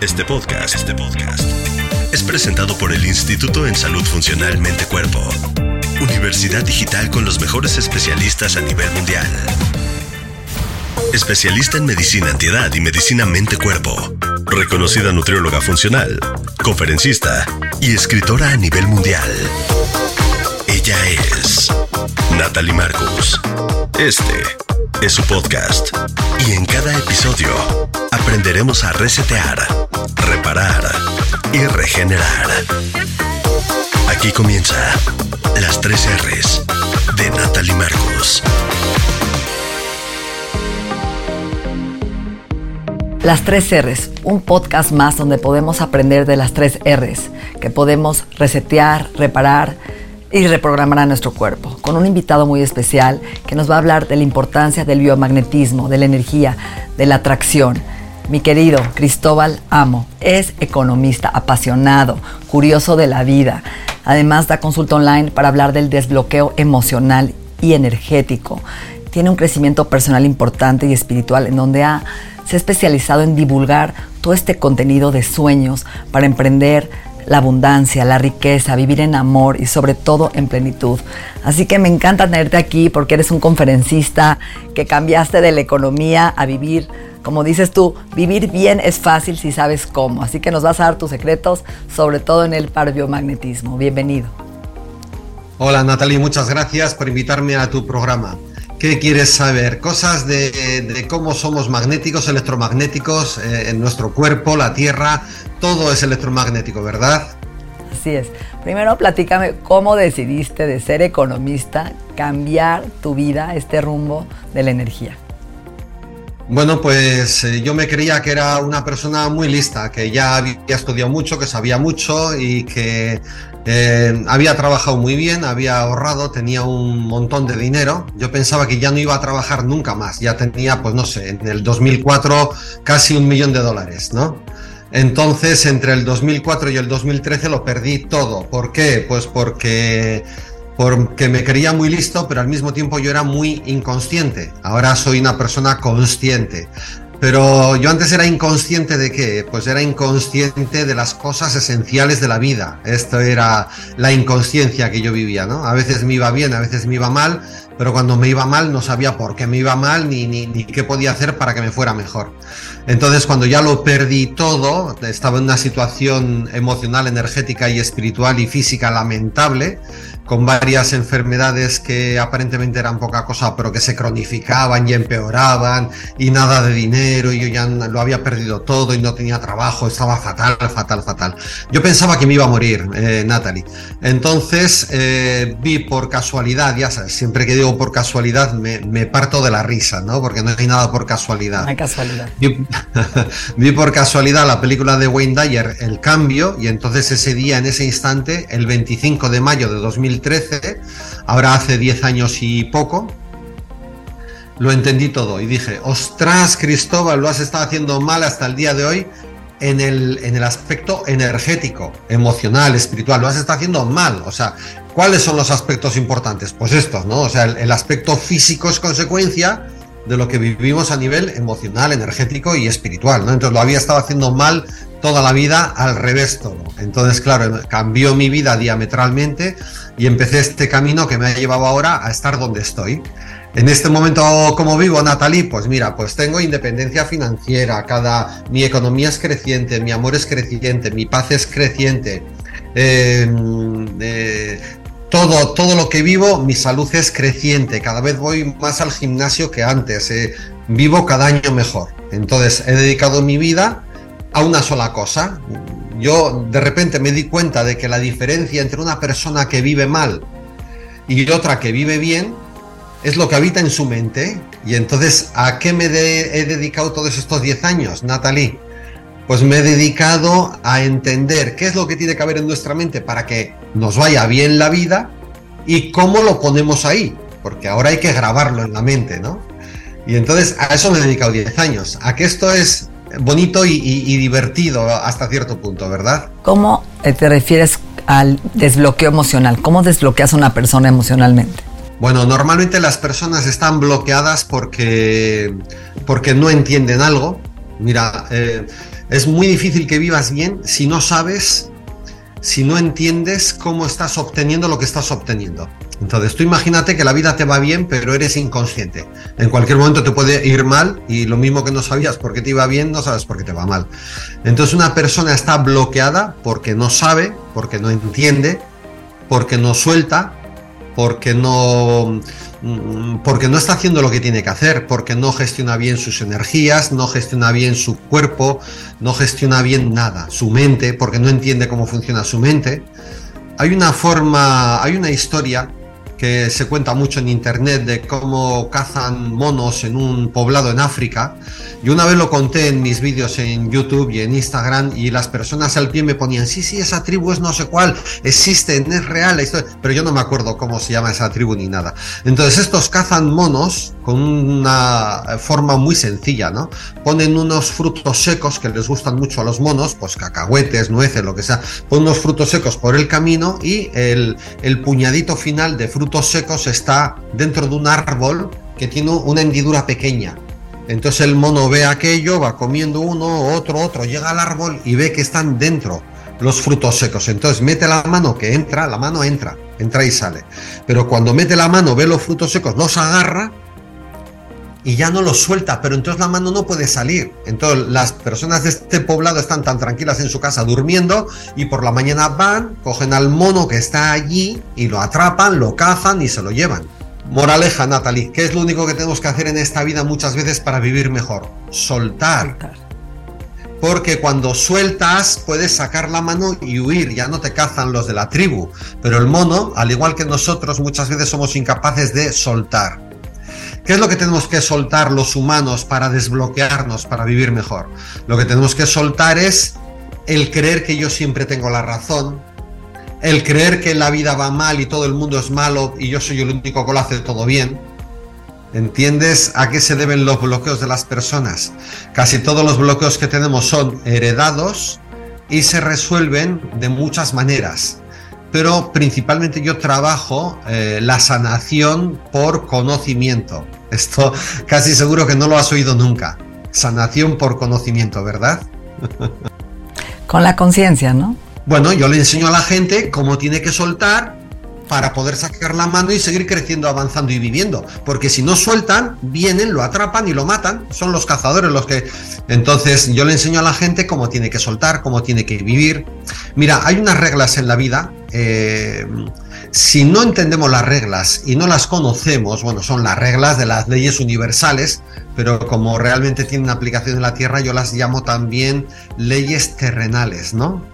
Este podcast, este podcast es presentado por el Instituto en Salud Funcional Mente Cuerpo. Universidad digital con los mejores especialistas a nivel mundial. Especialista en medicina antiedad y medicina mente-cuerpo. Reconocida nutrióloga funcional, conferencista y escritora a nivel mundial. Ella es Natalie Marcus. Este es su podcast. Y en cada episodio aprenderemos a resetear, reparar y regenerar. Aquí comienza las tres R's de Natalie Marcus. Las tres R's, un podcast más donde podemos aprender de las tres R's, que podemos resetear, reparar y reprogramar a nuestro cuerpo, con un invitado muy especial que nos va a hablar de la importancia del biomagnetismo, de la energía, de la atracción. Mi querido Cristóbal Amo es economista apasionado, curioso de la vida. Además da consulta online para hablar del desbloqueo emocional y energético. Tiene un crecimiento personal importante y espiritual en donde ha se ha especializado en divulgar todo este contenido de sueños para emprender la abundancia, la riqueza, vivir en amor y sobre todo en plenitud. Así que me encanta tenerte aquí porque eres un conferencista que cambiaste de la economía a vivir, como dices tú, vivir bien es fácil si sabes cómo. Así que nos vas a dar tus secretos, sobre todo en el parbiomagnetismo. Bienvenido. Hola Natalie, muchas gracias por invitarme a tu programa. ¿Qué quieres saber? Cosas de, cómo somos magnéticos, electromagnéticos eh, en nuestro cuerpo, la Tierra, todo es electromagnético, ¿verdad? Así es. Primero platícame cómo decidiste de ser economista cambiar tu vida, este rumbo de la energía. Bueno, pues eh, yo me creía que era una persona muy lista, que ya había estudiado mucho, que sabía mucho y que eh, había trabajado muy bien, había ahorrado, tenía un montón de dinero. Yo pensaba que ya no iba a trabajar nunca más. Ya tenía, pues no sé, en el 2004 casi un millón de dólares, ¿no? Entonces, entre el 2004 y el 2013 lo perdí todo. ¿Por qué? Pues porque, porque me creía muy listo, pero al mismo tiempo yo era muy inconsciente. Ahora soy una persona consciente. Pero yo antes era inconsciente de qué? Pues era inconsciente de las cosas esenciales de la vida. Esto era la inconsciencia que yo vivía, ¿no? A veces me iba bien, a veces me iba mal, pero cuando me iba mal no sabía por qué me iba mal ni, ni, ni qué podía hacer para que me fuera mejor. Entonces cuando ya lo perdí todo, estaba en una situación emocional, energética y espiritual y física lamentable, con varias enfermedades que aparentemente eran poca cosa, pero que se cronificaban y empeoraban, y nada de dinero, y yo ya lo había perdido todo y no tenía trabajo, estaba fatal, fatal, fatal. Yo pensaba que me iba a morir, eh, Natalie. Entonces eh, vi por casualidad, ya sabes, siempre que digo por casualidad me, me, parto de la risa, ¿no? Porque no hay nada por casualidad. Hay casualidad. Vi, vi por casualidad la película de Wayne Dyer, El Cambio, y entonces ese día, en ese instante, el 25 de mayo de 2000 2013, ahora hace 10 años y poco, lo entendí todo y dije, ostras Cristóbal, lo has estado haciendo mal hasta el día de hoy en el, en el aspecto energético, emocional, espiritual, lo has estado haciendo mal. O sea, ¿cuáles son los aspectos importantes? Pues estos, ¿no? O sea, el, el aspecto físico es consecuencia de lo que vivimos a nivel emocional, energético y espiritual, ¿no? Entonces lo había estado haciendo mal toda la vida al revés todo. Entonces, claro, cambió mi vida diametralmente y empecé este camino que me ha llevado ahora a estar donde estoy. En este momento, ¿cómo vivo, Natalie? Pues mira, pues tengo independencia financiera, cada, mi economía es creciente, mi amor es creciente, mi paz es creciente. Eh, eh, todo, todo lo que vivo, mi salud es creciente, cada vez voy más al gimnasio que antes, eh, vivo cada año mejor. Entonces he dedicado mi vida a una sola cosa. Yo de repente me di cuenta de que la diferencia entre una persona que vive mal y otra que vive bien es lo que habita en su mente. Y entonces, ¿a qué me he dedicado todos estos 10 años, Natalie? Pues me he dedicado a entender qué es lo que tiene que haber en nuestra mente para que nos vaya bien la vida y cómo lo ponemos ahí, porque ahora hay que grabarlo en la mente, ¿no? Y entonces a eso me he dedicado 10 años, a que esto es bonito y, y divertido hasta cierto punto, ¿verdad? ¿Cómo te refieres al desbloqueo emocional? ¿Cómo desbloqueas a una persona emocionalmente? Bueno, normalmente las personas están bloqueadas porque, porque no entienden algo. Mira, eh, es muy difícil que vivas bien si no sabes, si no entiendes cómo estás obteniendo lo que estás obteniendo. Entonces, tú imagínate que la vida te va bien, pero eres inconsciente. En cualquier momento te puede ir mal y lo mismo que no sabías por qué te iba bien, no sabes por qué te va mal. Entonces, una persona está bloqueada porque no sabe, porque no entiende, porque no suelta, porque no mm, porque no está haciendo lo que tiene que hacer, porque no gestiona bien sus energías, no gestiona bien su cuerpo, no gestiona bien nada, su mente, porque no entiende cómo funciona su mente. Hay una forma, hay una historia que se cuenta mucho en internet de cómo cazan monos en un poblado en África. Y una vez lo conté en mis vídeos en YouTube y en Instagram y las personas al pie me ponían, sí, sí, esa tribu es no sé cuál, existe, es real, pero yo no me acuerdo cómo se llama esa tribu ni nada. Entonces estos cazan monos con una forma muy sencilla, ¿no? Ponen unos frutos secos que les gustan mucho a los monos, pues cacahuetes, nueces, lo que sea, ponen unos frutos secos por el camino y el, el puñadito final de frutos secos está dentro de un árbol que tiene una hendidura pequeña. Entonces el mono ve aquello, va comiendo uno, otro, otro, llega al árbol y ve que están dentro los frutos secos. Entonces mete la mano que entra, la mano entra, entra y sale. Pero cuando mete la mano, ve los frutos secos, los agarra y ya no los suelta, pero entonces la mano no puede salir. Entonces las personas de este poblado están tan tranquilas en su casa durmiendo y por la mañana van, cogen al mono que está allí y lo atrapan, lo cazan y se lo llevan. Moraleja, Natalie, ¿qué es lo único que tenemos que hacer en esta vida muchas veces para vivir mejor? Soltar. Porque cuando sueltas puedes sacar la mano y huir, ya no te cazan los de la tribu. Pero el mono, al igual que nosotros, muchas veces somos incapaces de soltar. ¿Qué es lo que tenemos que soltar los humanos para desbloquearnos, para vivir mejor? Lo que tenemos que soltar es el creer que yo siempre tengo la razón, el creer que la vida va mal y todo el mundo es malo y yo soy el único que lo hace todo bien. ¿Entiendes a qué se deben los bloqueos de las personas? Casi todos los bloqueos que tenemos son heredados y se resuelven de muchas maneras pero principalmente yo trabajo eh, la sanación por conocimiento. Esto casi seguro que no lo has oído nunca. Sanación por conocimiento, ¿verdad? Con la conciencia, ¿no? Bueno, yo le enseño a la gente cómo tiene que soltar para poder sacar la mano y seguir creciendo, avanzando y viviendo. Porque si no sueltan, vienen, lo atrapan y lo matan. Son los cazadores los que... Entonces yo le enseño a la gente cómo tiene que soltar, cómo tiene que vivir. Mira, hay unas reglas en la vida. Eh, si no entendemos las reglas y no las conocemos, bueno, son las reglas de las leyes universales, pero como realmente tienen aplicación en la Tierra, yo las llamo también leyes terrenales, ¿no?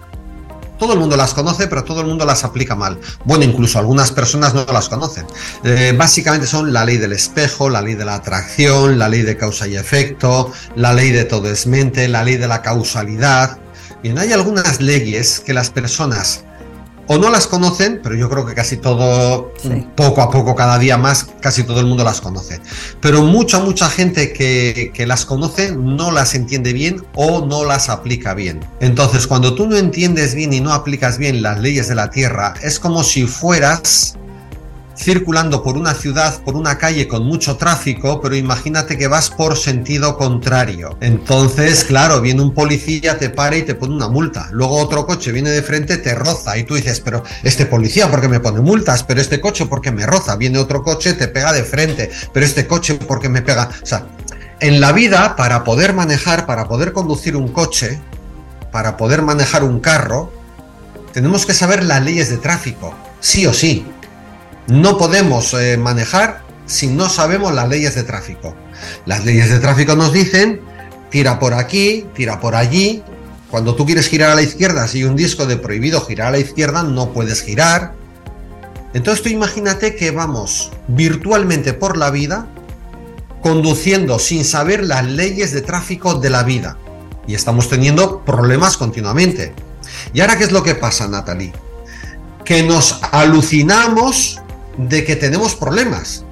Todo el mundo las conoce, pero todo el mundo las aplica mal. Bueno, incluso algunas personas no las conocen. Eh, básicamente son la ley del espejo, la ley de la atracción, la ley de causa y efecto, la ley de todo es mente, la ley de la causalidad. Bien, hay algunas leyes que las personas o no las conocen, pero yo creo que casi todo, poco a poco, cada día más, casi todo el mundo las conoce. Pero mucha, mucha gente que, que, las conoce no las entiende bien o no las aplica bien. Entonces, cuando tú no entiendes bien y no aplicas bien las leyes de la Tierra, es como si fueras circulando por una ciudad, por una calle con mucho tráfico, pero imagínate que vas por sentido contrario. Entonces, claro, viene un policía, te para y te pone una multa. Luego otro coche viene de frente, te roza y tú dices, pero este policía, ¿por qué me pone multas? Pero este coche, ¿por qué me roza? Viene otro coche, te pega de frente, pero este coche, ¿por qué me pega? O sea, en la vida, para poder manejar, para poder conducir un coche, para poder manejar un carro, tenemos que saber las leyes de tráfico, sí o sí no podemos eh, manejar si no sabemos las leyes de tráfico. Las leyes de tráfico nos dicen, tira por aquí, tira por allí. Cuando tú quieres girar a la izquierda, si hay un disco de prohibido girar a la izquierda, no puedes girar. Entonces tú imagínate que vamos virtualmente por la vida conduciendo sin saber las leyes de tráfico de la vida. Y estamos teniendo problemas continuamente. ¿Y ahora qué es lo que pasa, Natalie? Que nos alucinamos de que tenemos problemas.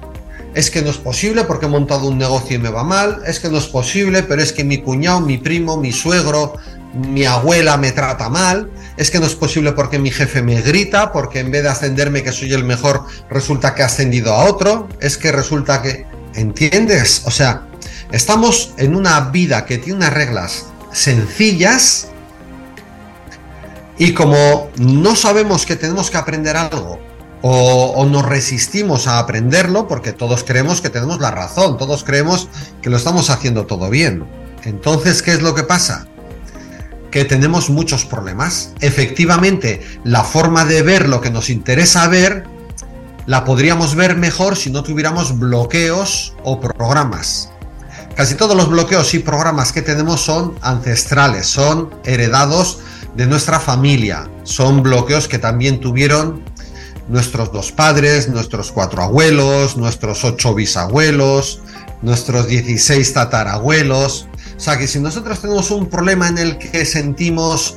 Es que no es posible porque he montado un negocio y me va mal. Es que no es posible, pero es que mi cuñado, mi primo, mi suegro, mi abuela me trata mal. Es que no es posible porque mi jefe me grita, porque en vez de ascenderme que soy el mejor, resulta que ha ascendido a otro. Es que resulta que... ¿Entiendes? O sea, estamos en una vida que tiene unas reglas sencillas y como no sabemos que tenemos que aprender algo o, nos resistimos a aprenderlo porque todos creemos que tenemos la razón, todos creemos que lo estamos haciendo todo bien. Entonces, ¿qué es lo que pasa? Que tenemos muchos problemas. Efectivamente, la forma de ver lo que nos interesa ver la podríamos ver mejor si no tuviéramos bloqueos o programas. Casi todos los bloqueos y programas que tenemos son ancestrales, son heredados de nuestra familia, son bloqueos que también tuvieron nuestros dos padres, nuestros cuatro abuelos, nuestros ocho bisabuelos, nuestros 16 tatarabuelos. O sea que si nosotros tenemos un problema en el que sentimos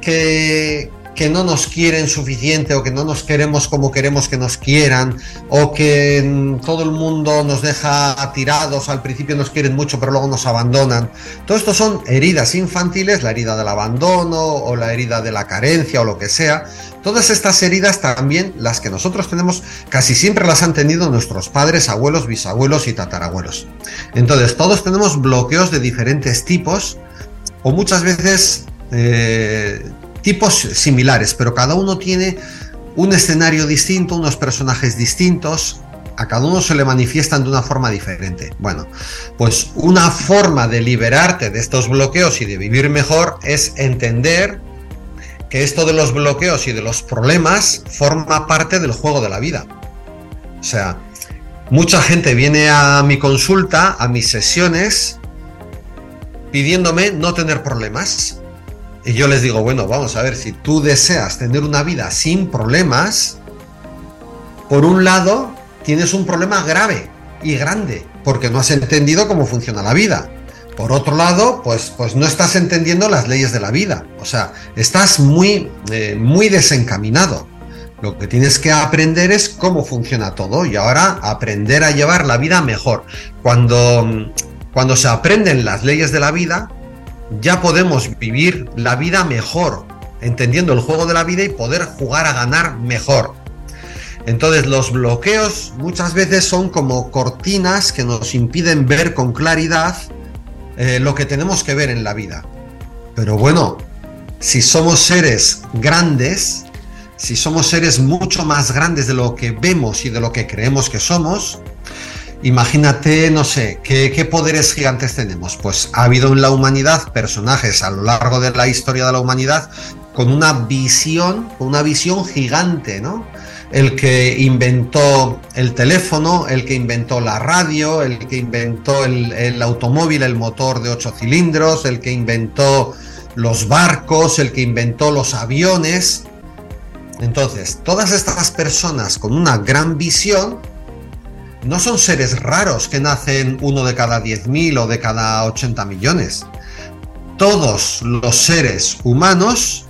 que, que no nos quieren suficiente o que no nos queremos como queremos que nos quieran o que mm, todo el mundo nos deja tirados, al principio nos quieren mucho pero luego nos abandonan. Todo esto son heridas infantiles, la herida del abandono o la herida de la carencia o lo que sea. Todas estas heridas también, las que nosotros tenemos, casi siempre las han tenido nuestros padres, abuelos, bisabuelos y tatarabuelos. Entonces, todos tenemos bloqueos de diferentes tipos o muchas veces eh, tipos similares, pero cada uno tiene un escenario distinto, unos personajes distintos, a cada uno se le manifiestan de una forma diferente. Bueno, pues una forma de liberarte de estos bloqueos y de vivir mejor es entender que esto de los bloqueos y de los problemas forma parte del juego de la vida. O sea, mucha gente viene a mi consulta, a mis sesiones, pidiéndome no tener problemas. Y yo les digo, bueno, vamos a ver, si tú deseas tener una vida sin problemas, por un lado, tienes un problema grave y grande, porque no has entendido cómo funciona la vida. Por otro lado, pues, pues no estás entendiendo las leyes de la vida. O sea, estás muy, eh, muy desencaminado. Lo que tienes que aprender es cómo funciona todo y ahora aprender a llevar la vida mejor. Cuando, cuando se aprenden las leyes de la vida, ya podemos vivir la vida mejor, entendiendo el juego de la vida y poder jugar a ganar mejor. Entonces los bloqueos muchas veces son como cortinas que nos impiden ver con claridad eh, lo que tenemos que ver en la vida. Pero bueno, si somos seres grandes, si somos seres mucho más grandes de lo que vemos y de lo que creemos que somos, Imagínate, no sé, ¿qué, poderes gigantes tenemos. Pues ha habido en la humanidad personajes a lo largo de la historia de la humanidad con una visión, con una visión gigante, ¿no? El que inventó el teléfono, el que inventó la radio, el que inventó el, el automóvil, el motor de ocho cilindros, el que inventó los barcos, el que inventó los aviones. Entonces, todas estas personas con una gran visión no son seres raros que nacen uno de cada 10.000 o de cada 80 millones. Todos los seres humanos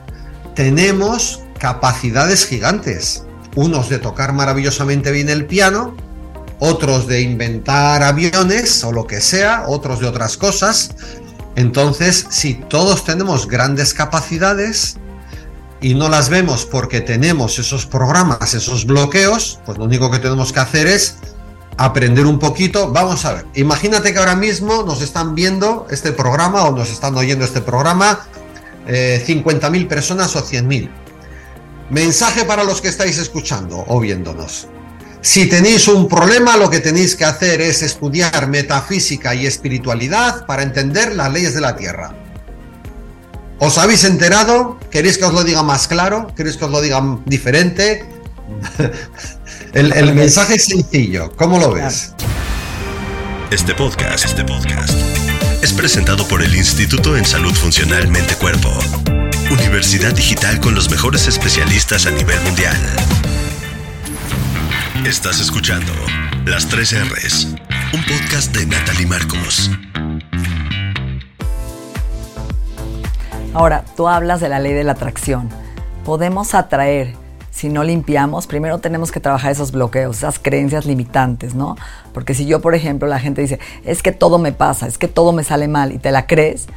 tenemos capacidades gigantes. Unos de tocar maravillosamente bien el piano, otros de inventar aviones o lo que sea, otros de otras cosas. Entonces, si todos tenemos grandes capacidades y no las vemos porque tenemos esos programas, esos bloqueos, pues lo único que tenemos que hacer es aprender un poquito. Vamos a ver, imagínate que ahora mismo nos están viendo este programa o nos están oyendo este programa eh, 50.000 personas o 100.000. Mensaje para los que estáis escuchando o viéndonos. Si tenéis un problema, lo que tenéis que hacer es estudiar metafísica y espiritualidad para entender las leyes de la Tierra. ¿Os habéis enterado? ¿Queréis que os lo diga más claro? ¿Queréis que os lo diga diferente? El, mensaje es sencillo. ¿Cómo lo ves? Este podcast, este podcast es presentado por el Instituto en Salud Funcional Mente Cuerpo. Universidad digital con los mejores especialistas a nivel mundial. Estás escuchando Las 3 R's, un podcast de Natalie Marcos. Ahora, tú hablas de la ley de la atracción. Podemos atraer si no limpiamos, primero tenemos que trabajar esos bloqueos, esas creencias limitantes, ¿no? Porque si yo, por ejemplo, la gente dice, es que todo me pasa, es que todo me sale mal y te la crees,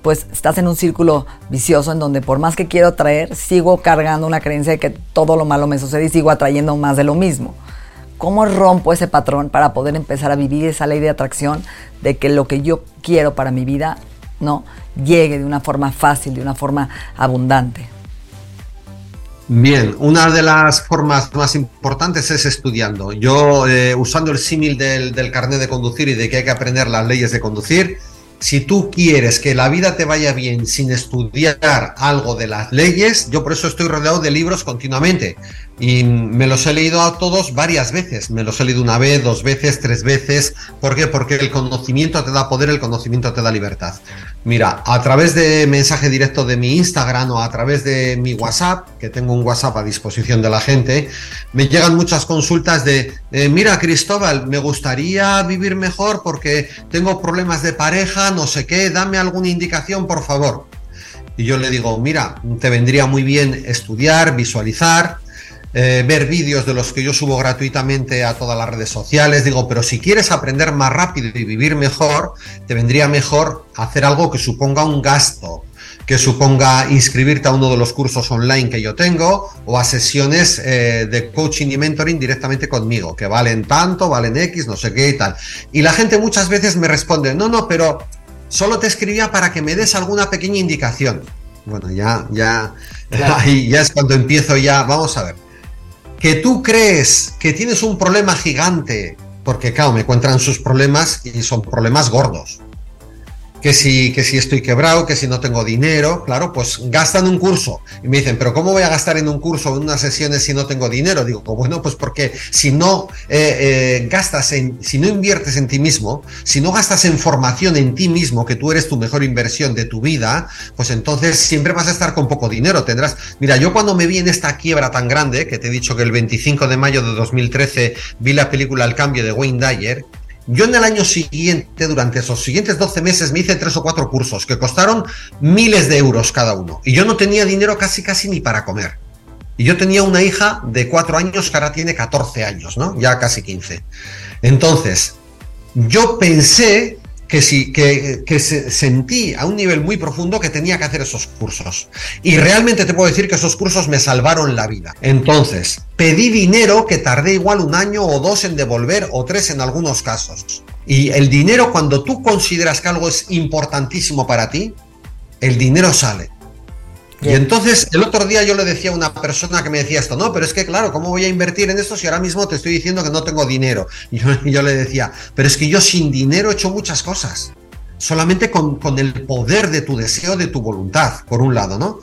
pues estás en un círculo vicioso en donde por más que quiero atraer, sigo cargando una creencia de que todo lo malo me sucede y sigo atrayendo más de lo mismo. ¿Cómo rompo ese patrón para poder empezar a vivir esa ley de atracción de que lo que yo quiero para mi vida no llegue de una forma fácil, de una forma abundante? Bien, una de las formas más importantes es estudiando. Yo, eh, usando el símil del, del carnet de conducir y de que hay que aprender las leyes de conducir, si tú quieres que la vida te vaya bien sin estudiar algo de las leyes, yo por eso estoy rodeado de libros continuamente. Y me los he leído a todos varias veces. Me los he leído una vez, dos veces, tres veces. ¿Por qué? Porque el conocimiento te da poder, el conocimiento te da libertad. Mira, a través de mensaje directo de mi Instagram o a través de mi WhatsApp, que tengo un WhatsApp a disposición de la gente, me llegan muchas consultas de, eh, mira Cristóbal, me gustaría vivir mejor porque tengo problemas de pareja, no sé qué, dame alguna indicación, por favor. Y yo le digo, mira, te vendría muy bien estudiar, visualizar, eh, ver vídeos de los que yo subo gratuitamente a todas las redes sociales. Digo, pero si quieres aprender más rápido y vivir mejor, te vendría mejor hacer algo que suponga un gasto, que suponga inscribirte a uno de los cursos online que yo tengo o a sesiones eh, de coaching y mentoring directamente conmigo, que valen tanto, valen X, no sé qué y tal. Y la gente muchas veces me responde, no, no, pero solo te escribía para que me des alguna pequeña indicación. Bueno, ya, ya, ahí ya es cuando empiezo ya, vamos a ver. Que tú crees que tienes un problema gigante, porque claro, me encuentran sus problemas y son problemas gordos que si, que si estoy quebrado, que si no tengo dinero, claro, pues gastan un curso. Y me dicen, pero ¿cómo voy a gastar en un curso o en unas sesiones si no tengo dinero? Digo, bueno, pues porque si no eh, eh, gastas en, si no inviertes en ti mismo, si no gastas en formación en ti mismo, que tú eres tu mejor inversión de tu vida, pues entonces siempre vas a estar con poco dinero. Tendrás, mira, yo cuando me vi en esta quiebra tan grande, que te he dicho que el 25 de mayo de 2013 vi la película El cambio de Wayne Dyer, yo en el año siguiente, durante esos siguientes 12 meses, me hice tres o cuatro cursos que costaron miles de euros cada uno. Y yo no tenía dinero casi, casi ni para comer. Y yo tenía una hija de cuatro años que ahora tiene 14 años, ¿no? Ya casi 15. Entonces, yo pensé que sí, que, que sentí a un nivel muy profundo que tenía que hacer esos cursos. Y realmente te puedo decir que esos cursos me salvaron la vida. Entonces, pedí dinero que tardé igual un año o dos en devolver o tres en algunos casos. Y el dinero, cuando tú consideras que algo es importantísimo para ti, el dinero sale. Y entonces el otro día yo le decía a una persona que me decía esto, no, pero es que claro, ¿cómo voy a invertir en esto si ahora mismo te estoy diciendo que no tengo dinero? Y yo, le decía, pero es que yo sin dinero he hecho muchas cosas, solamente con, el poder de tu deseo, de tu voluntad, por un lado, ¿no?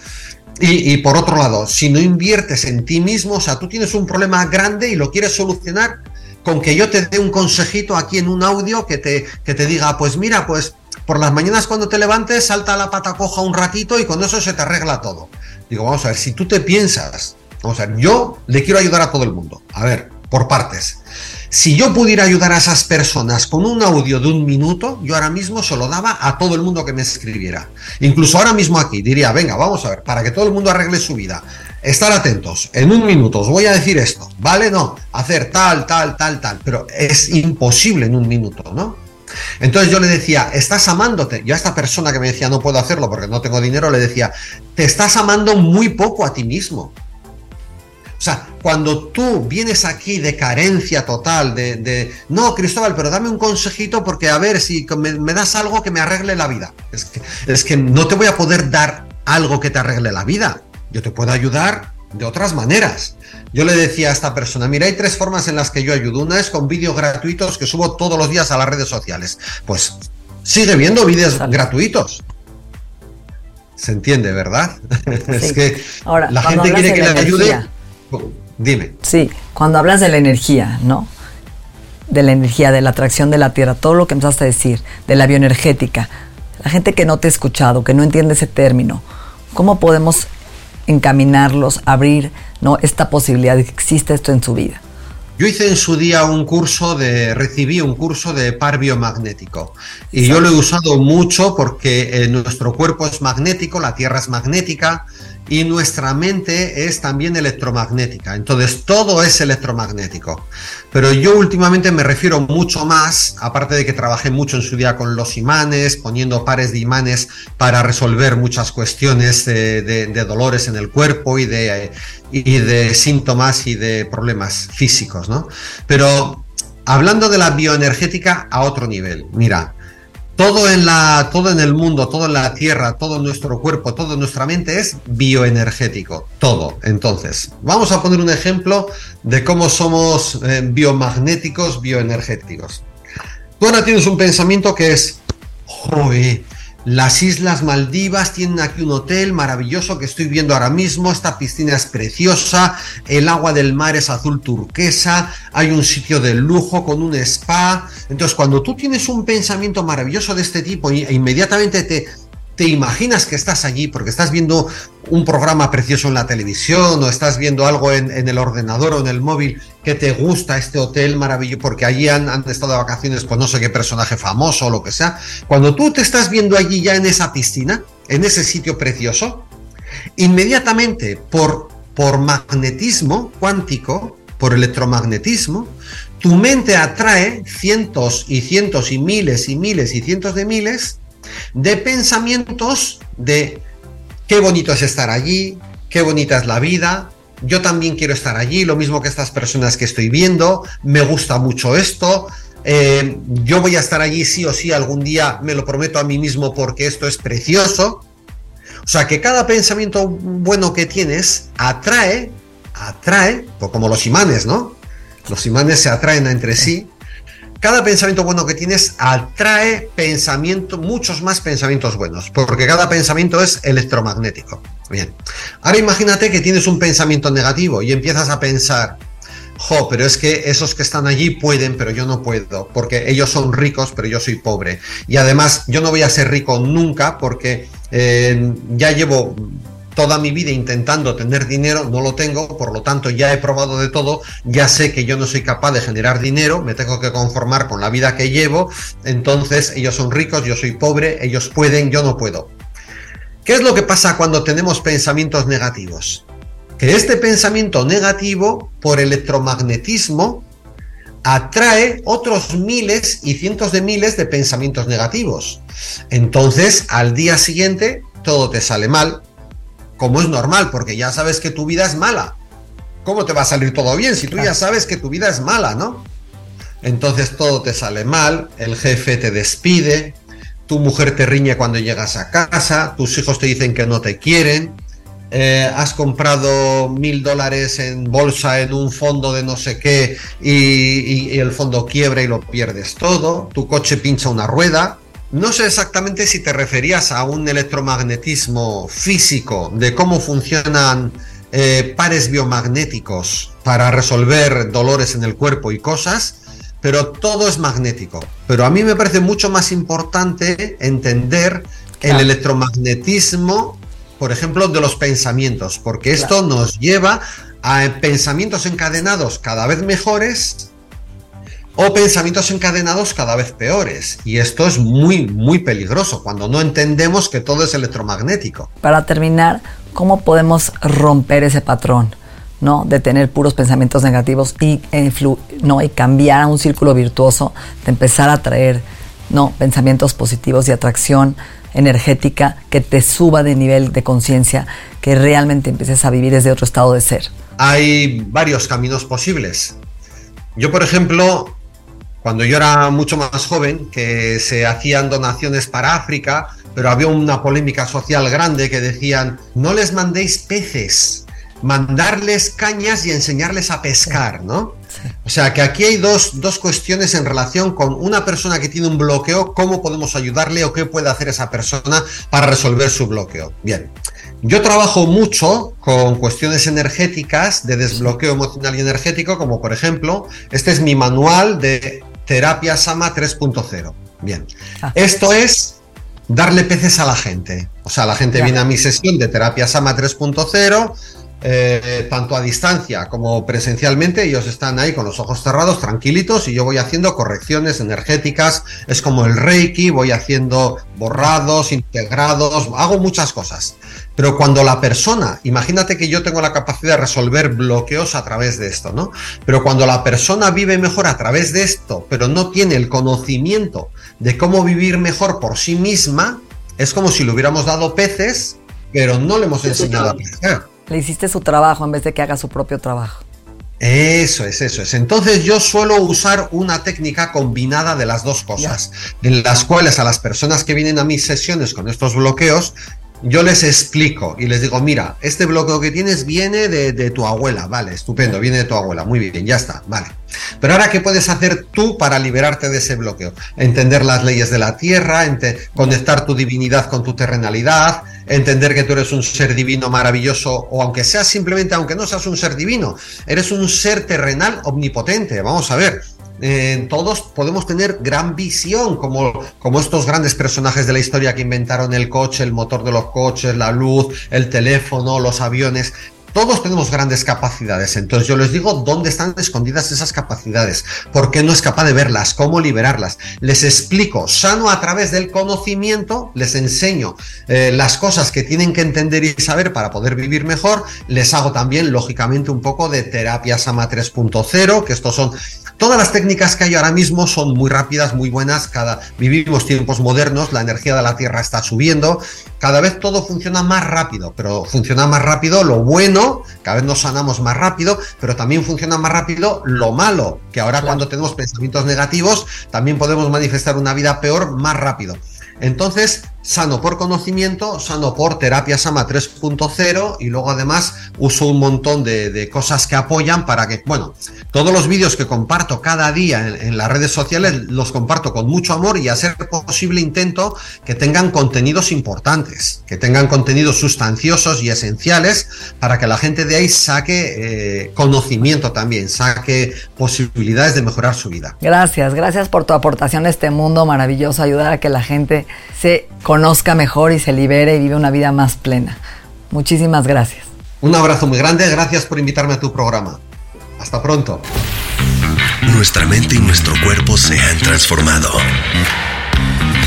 Y, y, por otro lado, si no inviertes en ti mismo, o sea, tú tienes un problema grande y lo quieres solucionar con que yo te dé un consejito aquí en un audio que te, que te diga, pues mira, pues por las mañanas cuando te levantes, salta la pata coja un ratito y con eso se te arregla todo. Digo, vamos a ver, si tú te piensas, vamos a ver, yo le quiero ayudar a todo el mundo. A ver, por partes. Si yo pudiera ayudar a esas personas con un audio de un minuto, yo ahora mismo se lo daba a todo el mundo que me escribiera. Incluso ahora mismo aquí diría, venga, vamos a ver, para que todo el mundo arregle su vida. Estar atentos, en un minuto os voy a decir esto, ¿vale? No, hacer tal, tal, tal, tal, pero es imposible en un minuto, ¿no? Entonces yo le decía, estás amándote. Yo a esta persona que me decía, no puedo hacerlo porque no tengo dinero, le decía, te estás amando muy poco a ti mismo. O sea, cuando tú vienes aquí de carencia total, de, no, Cristóbal, pero dame un consejito porque a ver si me, das algo que me arregle la vida. Es que, es que no te voy a poder dar algo que te arregle la vida. Yo te puedo ayudar de otras maneras. Yo le decía a esta persona, mira, hay tres formas en las que yo ayudo. Una es con vídeos gratuitos que subo todos los días a las redes sociales. Pues sigue viendo vídeos gratuitos. Se entiende, ¿verdad? es que Ahora, la gente quiere que le ayude. Dime. Sí, cuando hablas de la energía, ¿no? De la energía, de la atracción de la Tierra, todo lo que empezaste a decir, de la bioenergética, la gente que no te ha escuchado, que no entiende ese término, ¿cómo podemos encaminarlos, abrir ¿no? esta posibilidad de que existe esto en su vida. Yo hice en su día un curso de, recibí un curso de par biomagnético y yo lo he usado mucho porque eh, nuestro cuerpo es magnético, la Tierra es magnética y nuestra mente es también electromagnética. Entonces todo es electromagnético. Pero yo últimamente me refiero mucho más, aparte de que trabajé mucho en su día con los imanes, poniendo pares de imanes para resolver muchas cuestiones de, dolores en el cuerpo y de, y de síntomas y de problemas físicos, ¿no? Pero hablando de la bioenergética a otro nivel, mira, todo en, la, todo en el mundo, todo en la tierra, todo nuestro cuerpo, toda nuestra mente es bioenergético, todo. Entonces, vamos a poner un ejemplo de cómo somos eh, biomagnéticos, bioenergéticos. Tú ahora tienes un pensamiento que es, joder, las Islas Maldivas tienen aquí un hotel maravilloso que estoy viendo ahora mismo. Esta piscina es preciosa, el agua del mar es azul turquesa, hay un sitio de lujo con un spa. Entonces, cuando tú tienes un pensamiento maravilloso de este tipo e inmediatamente te, te imaginas que estás allí porque estás viendo un programa precioso en la televisión o estás viendo algo en, el ordenador o en el móvil que te gusta este hotel maravilloso porque allí han, estado de vacaciones con no sé qué personaje famoso o lo que sea. Cuando tú te estás viendo allí ya en esa piscina, en ese sitio precioso, inmediatamente por, por magnetismo cuántico, por electromagnetismo, tu mente atrae cientos y cientos y miles y miles y cientos de miles de pensamientos de qué bonito es estar allí, qué bonita es la vida, yo también quiero estar allí, lo mismo que estas personas que estoy viendo, me gusta mucho esto, eh, yo voy a estar allí sí o sí algún día, me lo prometo a mí mismo porque esto es precioso. O sea que cada pensamiento bueno que tienes atrae, atrae, pues como los imanes, ¿no? Los imanes se atraen entre sí cada pensamiento bueno que tienes atrae pensamiento, muchos más pensamientos buenos, porque cada pensamiento es electromagnético. Bien. Ahora imagínate que tienes un pensamiento negativo y empiezas a pensar, jo, pero es que esos que están allí pueden, pero yo no puedo, porque ellos son ricos, pero yo soy pobre. Y además, yo no voy a ser rico nunca porque eh, ya llevo toda mi vida intentando tener dinero, no lo tengo, por lo tanto ya he probado de todo, ya sé que yo no soy capaz de generar dinero, me tengo que conformar con la vida que llevo, entonces ellos son ricos, yo soy pobre, ellos pueden, yo no puedo. ¿Qué es lo que pasa cuando tenemos pensamientos negativos? Que este pensamiento negativo, por electromagnetismo, atrae otros miles y cientos de miles de pensamientos negativos. Entonces, al día siguiente, todo te sale mal, como es normal, porque ya sabes que tu vida es mala. ¿Cómo te va a salir todo bien si tú ya sabes que tu vida es mala, no? Entonces todo te sale mal, el jefe te despide, tu mujer te riñe cuando llegas a casa, tus hijos te dicen que no te quieren, eh, has comprado mil dólares en bolsa en un fondo de no sé qué y, y el fondo quiebra y lo pierdes todo, tu coche pincha una rueda, no sé exactamente si te referías a un electromagnetismo físico, de cómo funcionan eh, pares biomagnéticos para resolver dolores en el cuerpo y cosas, pero todo es magnético. Pero a mí me parece mucho más importante entender el electromagnetismo, por ejemplo, de los pensamientos, porque esto nos lleva a pensamientos encadenados cada vez mejores o pensamientos encadenados cada vez peores. Y esto es muy, muy peligroso cuando no entendemos que todo es electromagnético. Para terminar, ¿cómo podemos romper ese patrón? ¿no? de tener puros pensamientos negativos y, ¿no? y cambiar a un círculo virtuoso, de empezar a traer ¿no? pensamientos positivos y atracción energética que te suba de nivel de conciencia, que realmente empieces a vivir desde otro estado de ser. Hay varios caminos posibles. Yo, por ejemplo, cuando yo era mucho más joven, que se hacían donaciones para África, pero había una polémica social grande que decían, no les mandéis peces, mandarles cañas y enseñarles a pescar, ¿no? O sea que aquí hay dos, dos, cuestiones en relación con una persona que tiene un bloqueo, cómo podemos ayudarle o qué puede hacer esa persona para resolver su bloqueo. Bien, yo trabajo mucho con cuestiones energéticas de desbloqueo emocional y energético, como por ejemplo, este es mi manual de Terapia Sama 3.0. Bien. Ah. Esto es darle peces a la gente. O sea, la gente viene a mi sesión de Terapia Sama 3.0 eh, tanto a distancia como presencialmente, ellos están ahí con los ojos cerrados, tranquilitos, y yo voy haciendo correcciones energéticas, es como el Reiki, voy haciendo borrados, integrados, hago muchas cosas. Pero cuando la persona, imagínate que yo tengo la capacidad de resolver bloqueos a través de esto, ¿no? Pero cuando la persona vive mejor a través de esto, pero no tiene el conocimiento de cómo vivir mejor por sí misma, es como si le hubiéramos dado peces, pero no le hemos enseñado a pescar. Le hiciste su trabajo en vez de que haga su propio trabajo. Eso es, eso es. Entonces yo suelo usar una técnica combinada de las dos cosas, en las cuales a las personas que vienen a mis sesiones con estos bloqueos, yo les explico y les digo, mira, este bloqueo que tienes viene de, tu abuela, vale, estupendo, viene de tu abuela, muy bien, ya está, vale. Pero ahora, ¿qué puedes hacer tú para liberarte de ese bloqueo? Entender las leyes de la tierra, conectar tu divinidad con tu terrenalidad, entender que tú eres un ser divino maravilloso, o aunque seas simplemente, aunque no seas un ser divino, eres un ser terrenal omnipotente. Vamos a ver, eh, todos podemos tener gran visión, como, como estos grandes personajes de la historia que inventaron el coche, el motor de los coches, la luz, el teléfono, los aviones. Todos tenemos grandes capacidades, entonces yo les digo dónde están escondidas esas capacidades, por qué no es capaz de verlas, cómo liberarlas. Les explico, sano a través del conocimiento, les enseño eh, las cosas que tienen que entender y saber para poder vivir mejor. Les hago también, lógicamente, un poco de terapia Sama 3.0, que estos son Todas las técnicas que hay ahora mismo son muy rápidas, muy buenas. Cada, vivimos tiempos modernos, la energía de la Tierra está subiendo. Cada vez todo funciona más rápido, pero funciona más rápido lo bueno, cada vez nos sanamos más rápido, pero también funciona más rápido lo malo, que ahora cuando tenemos pensamientos negativos también podemos manifestar una vida peor más rápido. Entonces, sano por conocimiento, sano por terapia Sama 3.0 y luego además uso un montón de, cosas que apoyan para que, bueno, todos los vídeos que comparto cada día en, las redes sociales los comparto con mucho amor y a ser posible intento que tengan contenidos importantes, que tengan contenidos sustanciosos y esenciales para que la gente de ahí saque eh, conocimiento también, saque posibilidades de mejorar su vida. Gracias, gracias por tu aportación a este mundo maravilloso, ayudar a que la gente se conozca mejor y se libere y vive una vida más plena. Muchísimas gracias. Un abrazo muy grande, gracias por invitarme a tu programa. Hasta pronto. Nuestra mente y nuestro cuerpo se han transformado.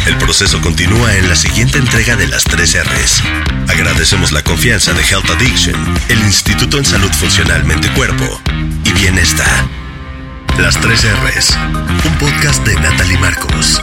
El proceso continúa en la siguiente entrega de las 3 R's. Agradecemos la confianza de Health Addiction, el Instituto en Salud Funcional Mente Cuerpo y Bienestar. Las 3 R's, un podcast de Natalie Marcos.